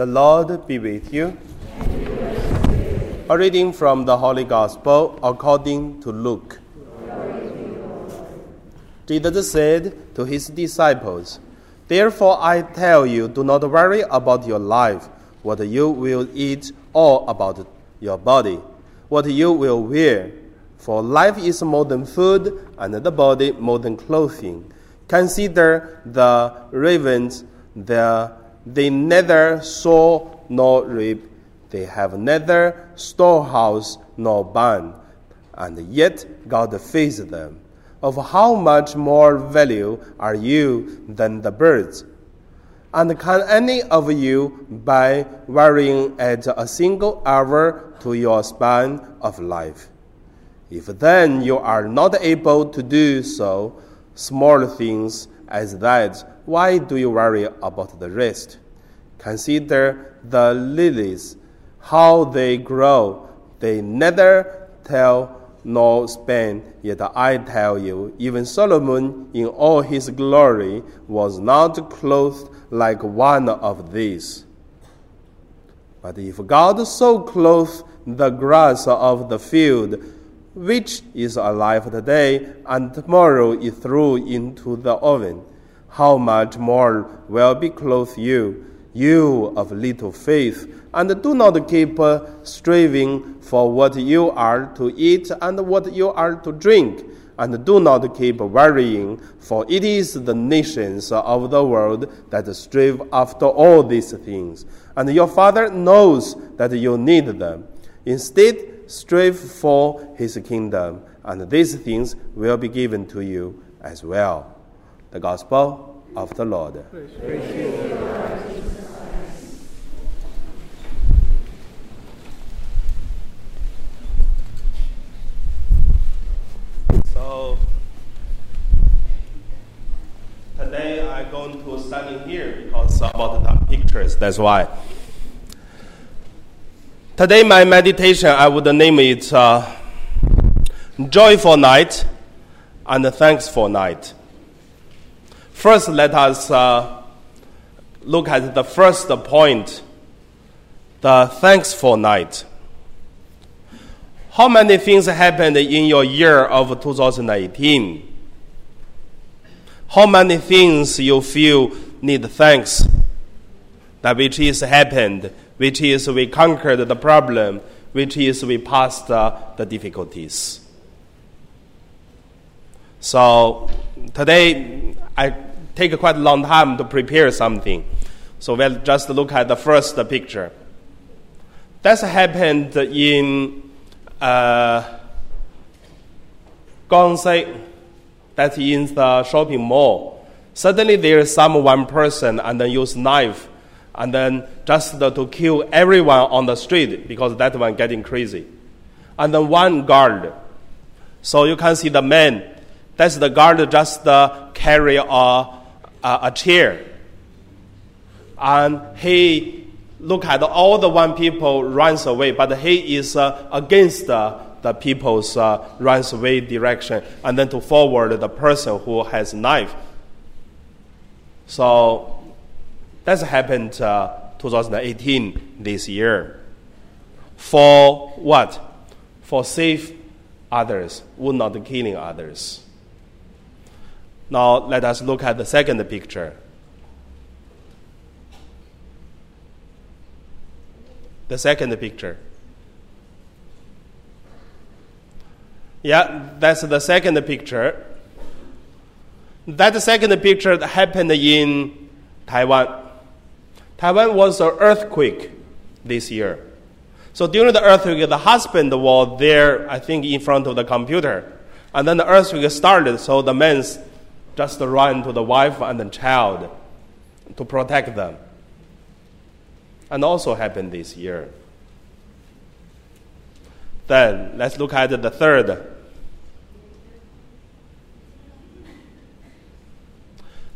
The Lord be with you. A reading from the Holy Gospel according to Luke. Jesus said to his disciples, Therefore I tell you, do not worry about your life, what you will eat, or about your body, what you will wear. For life is more than food, and the body more than clothing. Consider the ravens, the, they neither sow nor reap, they have neither storehouse nor barn, and yet God feeds them. Of how much more value are you than the birds? And can any of you, by worrying, add a single hour to your span of life? If then you are not able to do so, small things as that, why do you worry about the rest? Consider the lilies, how they grow. They neither tell nor spin. Yet I tell you, even Solomon in all his glory was not clothed like one of these. But if God so clothed the grass of the field, which is alive today and tomorrow is thrown into the oven, how much more will be clothed you, you of little faith? And do not keep striving for what you are to eat and what you are to drink. And do not keep worrying, for it is the nations of the world that strive after all these things. And your Father knows that you need them. Instead, strive for his kingdom, and these things will be given to you as well. The Gospel of the Lord. So, today I'm going to stand here because about the pictures, that's why. Today, my meditation, I would name it uh, Joyful Night and Thankful Night. First, let us uh, look at the first point the thankful night. How many things happened in your year of 2018? How many things you feel need thanks that which is happened which is we conquered the problem, which is we passed uh, the difficulties. So today I take quite a long time to prepare something. So we'll just look at the first picture. That's happened in uh, Gangsei, that's in the shopping mall. Suddenly there is some one person and then use knife and then just to kill everyone on the street because that one getting crazy. And then one guard. So you can see the man. That's the guard just uh, carry a, a, a chair. And he look at all the one people runs away, but he is uh, against uh, the people's uh, runs away direction, and then to forward the person who has knife. So that's happened uh, 2018 this year. For what? For save others, would not killing others. Now let us look at the second picture. The second picture. Yeah, that's the second picture. That second picture happened in Taiwan. Taiwan was an earthquake this year. So during the earthquake, the husband was there, I think, in front of the computer. And then the earthquake started, so the men just run to the wife and the child to protect them. And also happened this year. Then let's look at the third.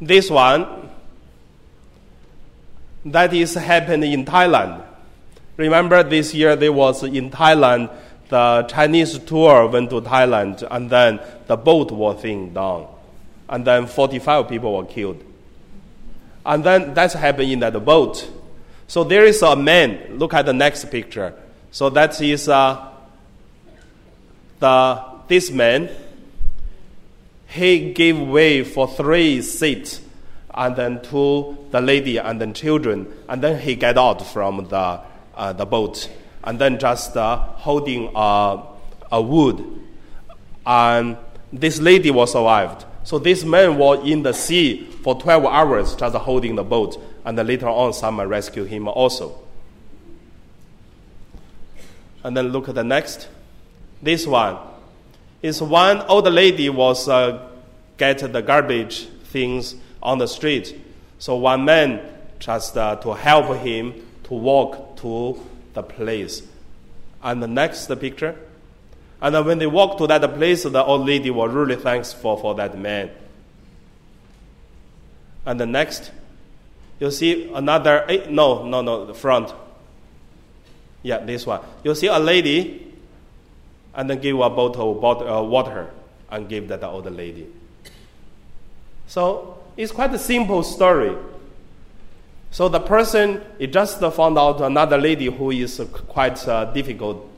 This one that is happened in Thailand. Remember this year there was in Thailand the Chinese tour went to Thailand and then the boat was thing down. And then 45 people were killed. And then that's happened in that boat. So there is a man. Look at the next picture. So that is uh, the this man. He gave way for three seats, and then to the lady and then children, and then he get out from the uh, the boat, and then just uh, holding a a wood, and this lady was survived. So this man was in the sea for 12 hours just holding the boat, and later on someone rescued him also. And then look at the next. This one is one old lady was uh, get the garbage things on the street. So one man just uh, to help him to walk to the place. And the next picture. And when they walked to that place, the old lady was really thankful for that man. And the next, you see another, eh, no, no, no, the front. Yeah, this one. You see a lady, and then give a bottle of uh, water and give that the old lady. So it's quite a simple story. So the person it just found out another lady who is quite uh, difficult,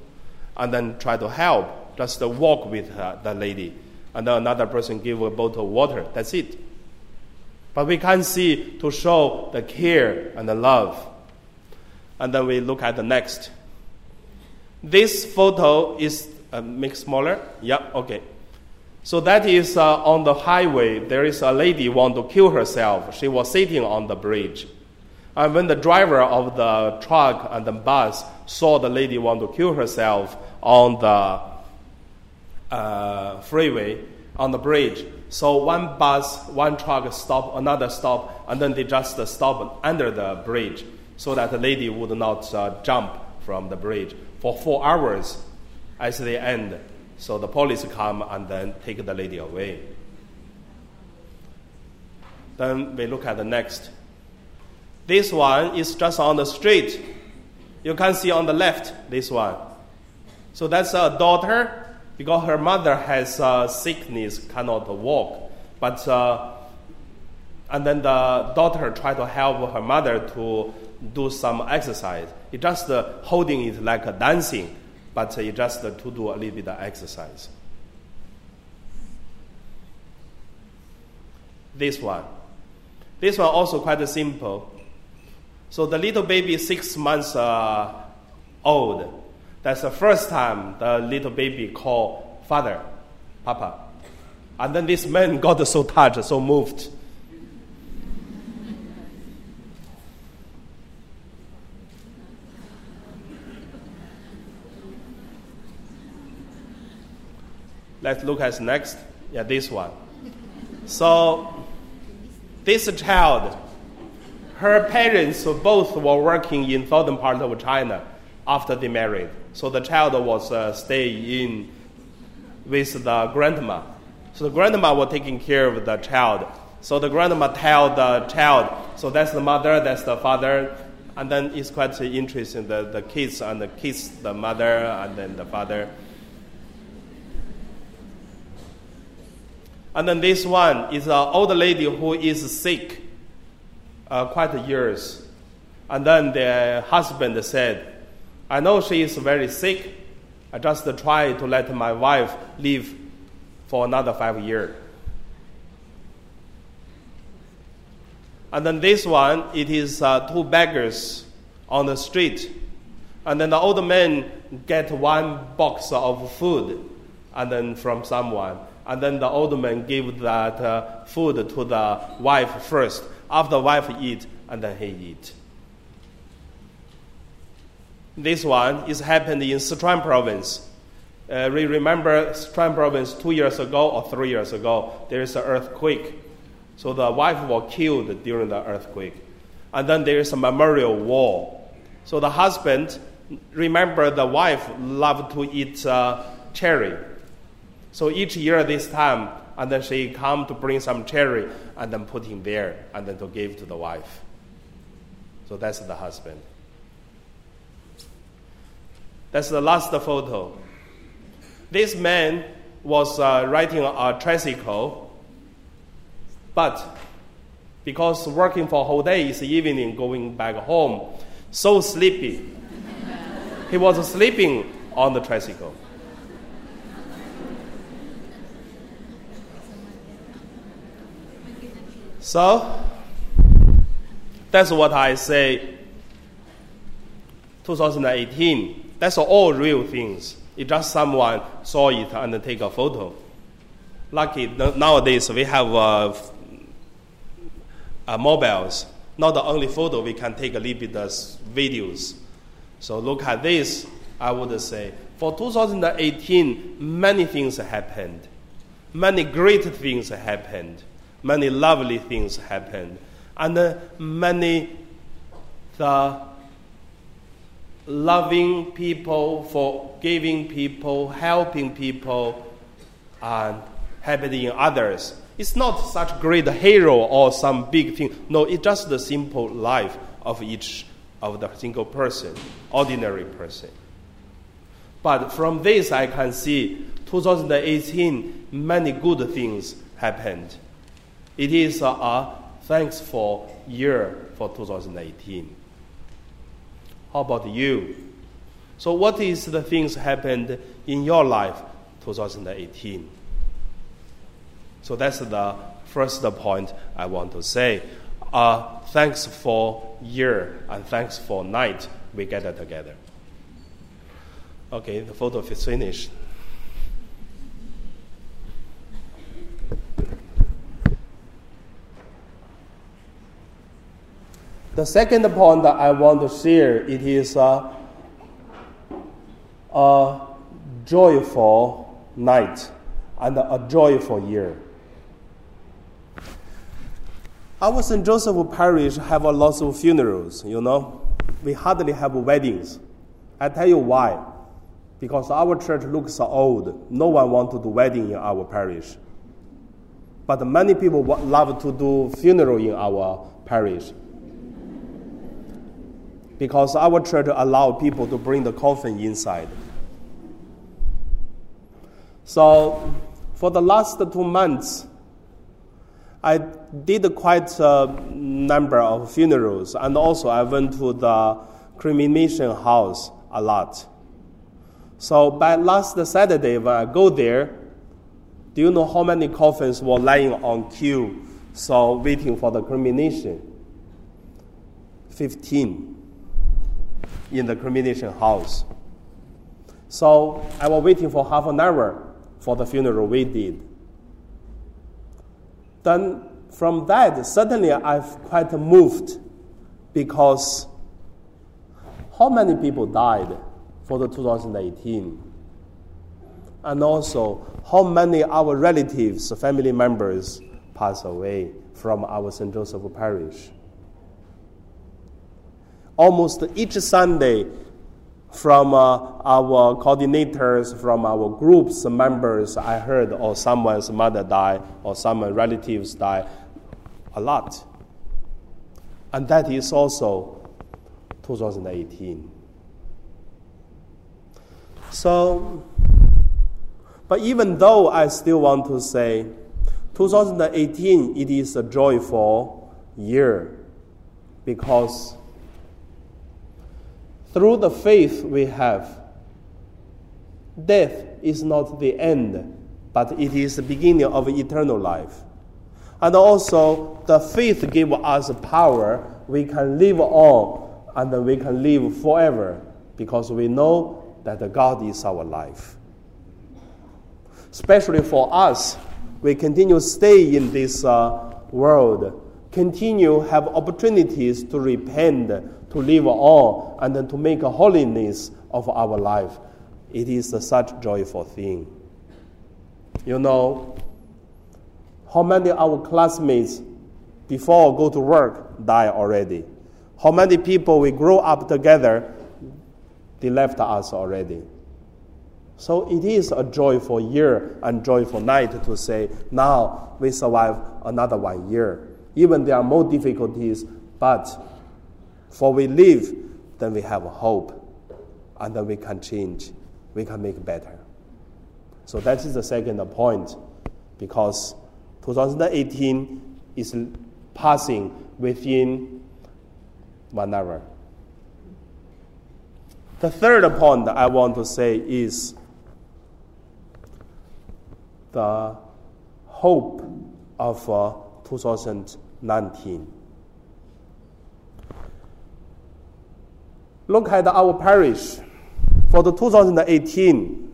and then try to help, just walk with her, the lady, and then another person give a bottle of water. That's it. But we can't see to show the care and the love. And then we look at the next. This photo is uh, make smaller. Yeah, okay. So that is uh, on the highway. There is a lady want to kill herself. She was sitting on the bridge, and when the driver of the truck and the bus saw the lady want to kill herself on the uh, freeway on the bridge, so one bus, one truck stop, another stop, and then they just stop under the bridge so that the lady would not uh, jump from the bridge for four hours as they end. So the police come and then take the lady away. Then we look at the next. This one is just on the street. You can see on the left this one. So that's a daughter because her mother has uh, sickness, cannot walk. But uh, and then the daughter tried to help her mother to do some exercise. It just uh, holding it like a dancing, but it just uh, to do a little bit of exercise. This one, this one also quite simple. So the little baby six months uh, old that's the first time the little baby called father, papa. And then this man got so touched, so moved. Let's look at next. Yeah, this one. So, this child, her parents both were working in southern part of China after they married. So the child was uh, staying in with the grandma. So the grandma was taking care of the child. So the grandma tell the child, so that's the mother, that's the father, and then it's quite interesting. The, the kids and the kids, the mother and then the father. And then this one is an old lady who is sick, uh, quite years. And then the husband said, I know she is very sick. I just try to let my wife live for another five years. And then this one, it is uh, two beggars on the street. And then the old man get one box of food and then from someone. And then the old man give that uh, food to the wife first. After wife eat, and then he eat. This one is happened in Sichuan province. Uh, we remember Sichuan province two years ago or three years ago, there is an earthquake. So the wife was killed during the earthquake. And then there is a memorial wall. So the husband, remember the wife loved to eat uh, cherry. So each year this time, and then she come to bring some cherry and then put him there and then to give to the wife. So that's the husband. That's the last photo. This man was uh, riding a tricycle, but because working for a whole day is evening going back home, so sleepy. he was sleeping on the tricycle. So, that's what I say. 2018, that's all real things. It's just someone saw it and take a photo. Lucky nowadays we have uh, uh, mobiles. Not the only photo, we can take a little bit of videos. So look at this. I would say for 2018, many things happened. Many great things happened. Many lovely things happened. And uh, many the loving people, forgiving people, helping people, and helping others. It's not such great hero or some big thing. No, it's just the simple life of each of the single person, ordinary person. But from this, I can see 2018, many good things happened. It is a, a for year for 2018. How about you? So, what is the things happened in your life 2018? So that's the first point I want to say. Uh, thanks for year and thanks for night we gather together. Okay, the photo is finished. The second point that I want to share it is a, a joyful night and a joyful year. Our St. Joseph Parish have a lot of funerals, you know. We hardly have weddings. I tell you why. Because our church looks old. No one wants to do wedding in our parish. But many people love to do funeral in our parish because our church allow people to bring the coffin inside. So, for the last two months, I did quite a number of funerals, and also I went to the cremation house a lot. So, by last Saturday, when I go there, do you know how many coffins were lying on queue, so waiting for the cremation? 15 in the cremation house. So I was waiting for half an hour for the funeral we did. Then from that, suddenly I've quite moved because how many people died for the 2018? And also, how many our relatives, family members passed away from our St. Joseph Parish? Almost each Sunday from uh, our coordinators, from our groups members, I heard, or someone's mother died, or some relatives died, a lot. And that is also 2018. So, but even though I still want to say 2018, it is a joyful year because through the faith we have, death is not the end, but it is the beginning of eternal life. And also, the faith gives us power. We can live on and we can live forever because we know that God is our life. Especially for us, we continue to stay in this uh, world, continue have opportunities to repent to live on and then to make a holiness of our life. It is a such joyful thing. You know, how many our classmates before go to work die already? How many people we grow up together, they left us already. So it is a joyful year and joyful night to say, now we survive another one year. Even there are more difficulties, but for we live, then we have hope, and then we can change, we can make better. So that is the second point, because 2018 is passing within one hour. The third point I want to say is the hope of uh, 2019. Look at our parish. For the 2018,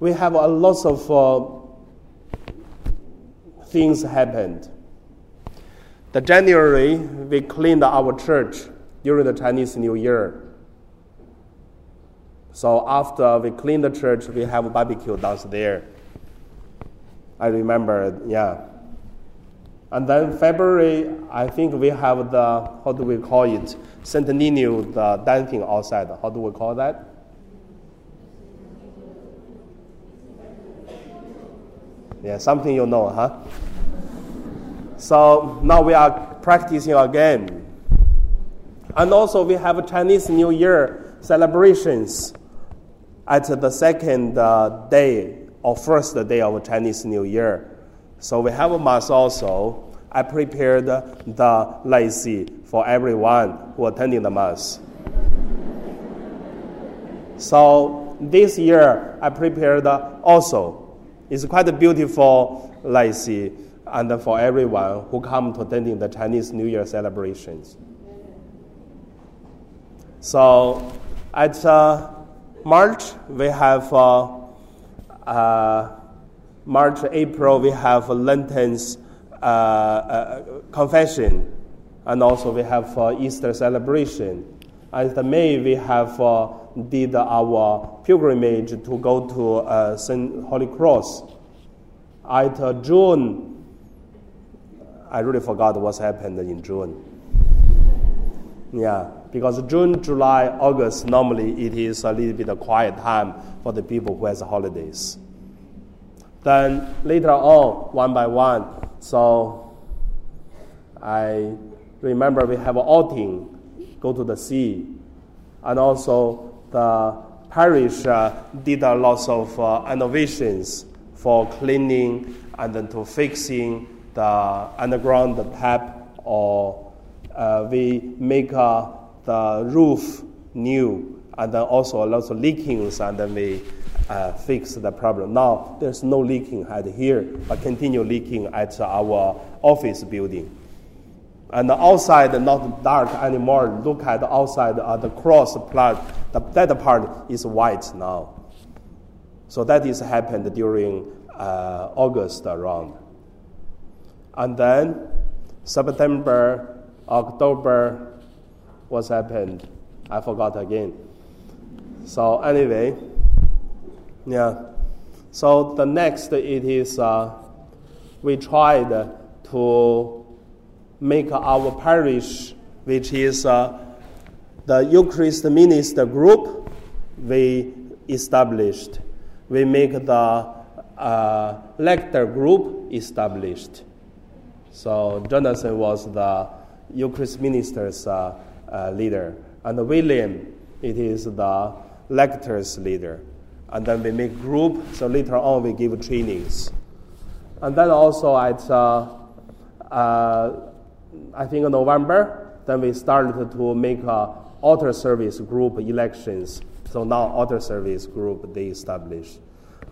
we have a lot of uh, things happened. The January, we cleaned our church during the Chinese New Year. So after we clean the church, we have a barbecue downstairs. I remember, yeah. And then February, I think we have the, how do we call it? Nino, the dancing outside. How do we call that? Yeah, something you know, huh? So now we are practicing again. And also we have Chinese New Year celebrations at the second uh, day or first day of Chinese New Year. So we have a mass also. I prepared the lai see for everyone who attending the mass. So this year I prepared also. It's quite a beautiful lai see and for everyone who come to attending the Chinese New Year celebrations. So at uh, March, we have uh, uh, March, April, we have Lenten uh, uh, confession, and also we have uh, Easter celebration. At May, we have did our pilgrimage to go to St. Holy Cross. At June, I really forgot what's happened in June. Yeah, because June, July, August, normally it is a little bit of quiet time for the people who has holidays. Then later on, one by one, so I remember we have an outing, go to the sea, and also the parish uh, did a lot of uh, innovations for cleaning and then to fixing the underground the tap or uh, we make uh, the roof new and then also a lot of leakings and then we uh, fix the problem. Now there's no leaking at here, but continue leaking at our office building. And outside not dark anymore. Look at the outside uh, the cross part. The, that part is white now. So that is happened during uh, August around. And then September October, what's happened? I forgot again. So anyway, yeah. So the next it is uh, we tried to make our parish, which is uh, the Eucharist Minister group, we established. We make the uh, lector group established. So Jonathan was the Eucharist minister's uh, uh, leader, and William, it is the lector's leader. And then we make group, so later on we give trainings. And then also at, uh, uh, I think in November, then we started to make a altar service group elections. So now altar service group they establish.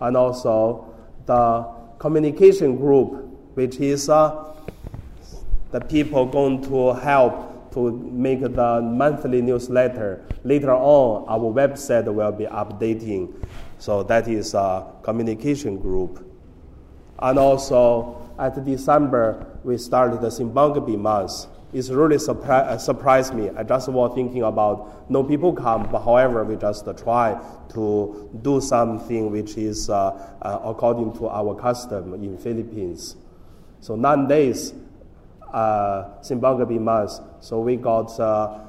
And also the communication group, which is uh, the people going to help to make the monthly newsletter. Later on, our website will be updating. So that is a communication group. And also, at December, we started the Simbang Gabi month. It's really surpri- uh, surprised me. I just was thinking about no people come, but however, we just try to do something which is uh, uh, according to our custom in Philippines. So nine days uh, Simbang Gabi months. So we got uh,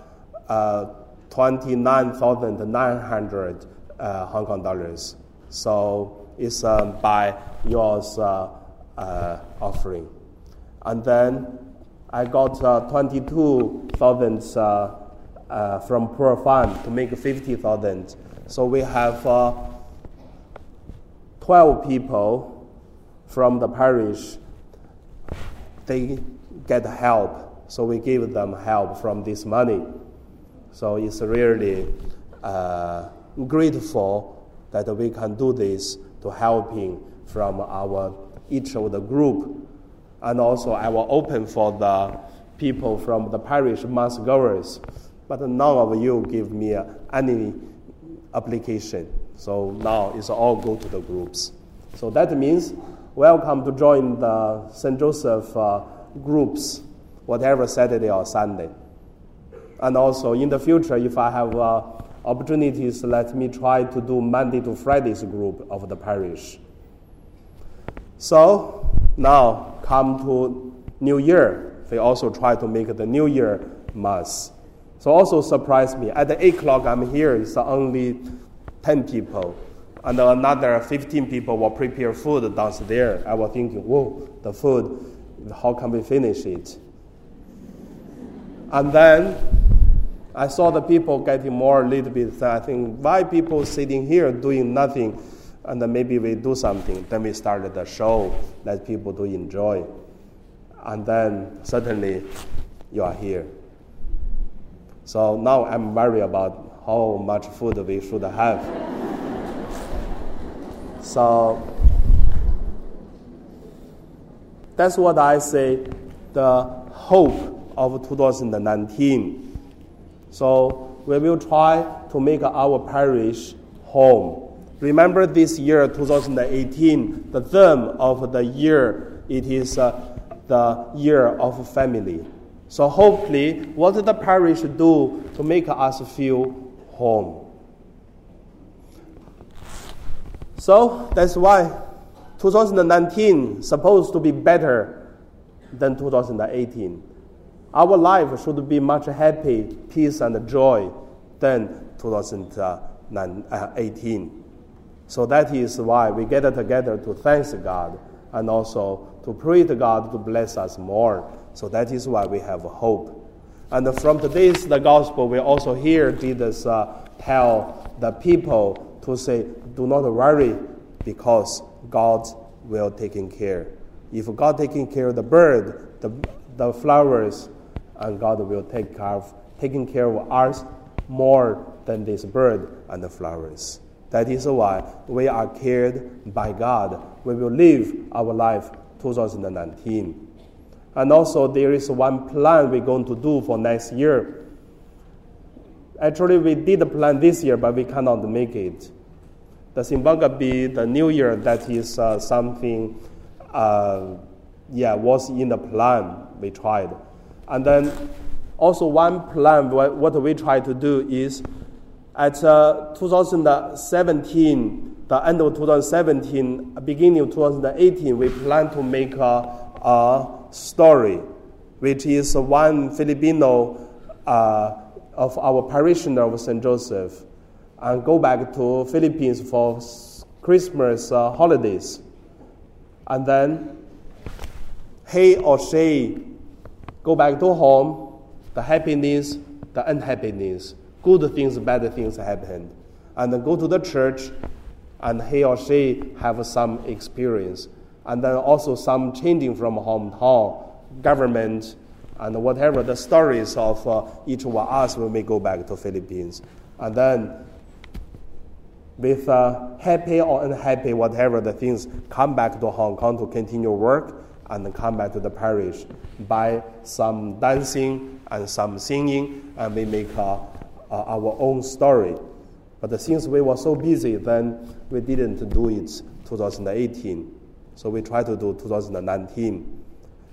uh, 29,900 uh, Hong Kong dollars. So it's um, by yours uh, uh, offering. And then I got uh, 22,000 from poor fund to make 50,000. So we have 12 people from the parish. They get help. So we give them help from this money. So it's really uh, grateful that we can do this to helping from our each of the group. And also, I will open for the people from the parish mass goers, but none of you give me any application. So now it's all go to the groups. So that means welcome to join the St. Joseph uh, groups, whatever Saturday or Sunday. And also in the future, if I have uh, opportunities, let me try to do Monday to Fridays group of the parish. So now come to New Year. They also try to make the New Year mass. So also surprised me. At the 8 o'clock I'm here, it's only 10 people. And another 15 people will prepare food downstairs. I was thinking, whoa, the food, how can we finish it? And then I saw the people getting more a little bit. I think, why people sitting here doing nothing? And then maybe we do something. Then we started the show that people do enjoy. And then suddenly you are here. So now I'm worried about how much food we should have. so that's what I say the hope of 2019. So we will try to make our parish home. Remember this year, 2018, the theme of the year, it is uh, the year of family. So hopefully, what the parish do to make us feel home? So that's why 2019 supposed to be better than 2018. Our life should be much happy, peace, and joy than 2018. So that is why we gather together to thank God and also to pray to God to bless us more. So that is why we have hope. And from today's the gospel, we also hear Jesus uh, tell the people to say, "Do not worry, because God will taking care. If God taking care of the bird, the, the flowers, and God will take care of taking care of us more than this bird and the flowers." That is why we are cared by God. We will live our life 2019. And also, there is one plan we're going to do for next year. Actually, we did a plan this year, but we cannot make it. The Simbang Gabi the new year, that is uh, something, uh, yeah, was in the plan we tried. And then also one plan, what we try to do is at uh, 2017, the end of 2017, beginning of 2018, we plan to make a, a story, which is one Filipino uh, of our parishioner of St. Joseph, and go back to Philippines for Christmas uh, holidays. And then he or she go back to home, the happiness, the unhappiness good things, bad things happen. And then go to the church, and he or she have some experience. And then also some changing from hometown, government, and whatever the stories of uh, each one of us when we go back to Philippines. And then with uh, happy or unhappy, whatever the things, come back to Hong Kong to continue work and come back to the parish by some dancing and some singing, and we make a uh, our own story. But since we were so busy, then we didn't do it 2018. So we try to do 2019.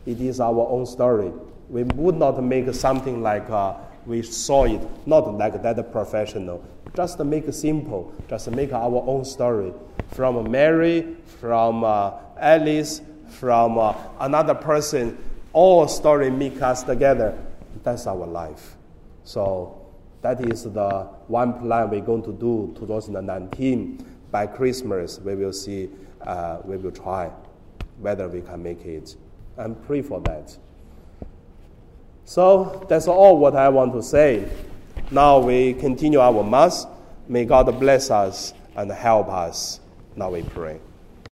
It is our own story. We would not make something like uh, we saw it, not like that professional. Just make simple. Just make our own story. From Mary, from uh, Alice, from uh, another person, all story make us together. That's our life. So that is the one plan we're going to do 2019. By Christmas, we will see, uh, we will try whether we can make it and pray for that. So that's all what I want to say. Now we continue our Mass. May God bless us and help us. Now we pray.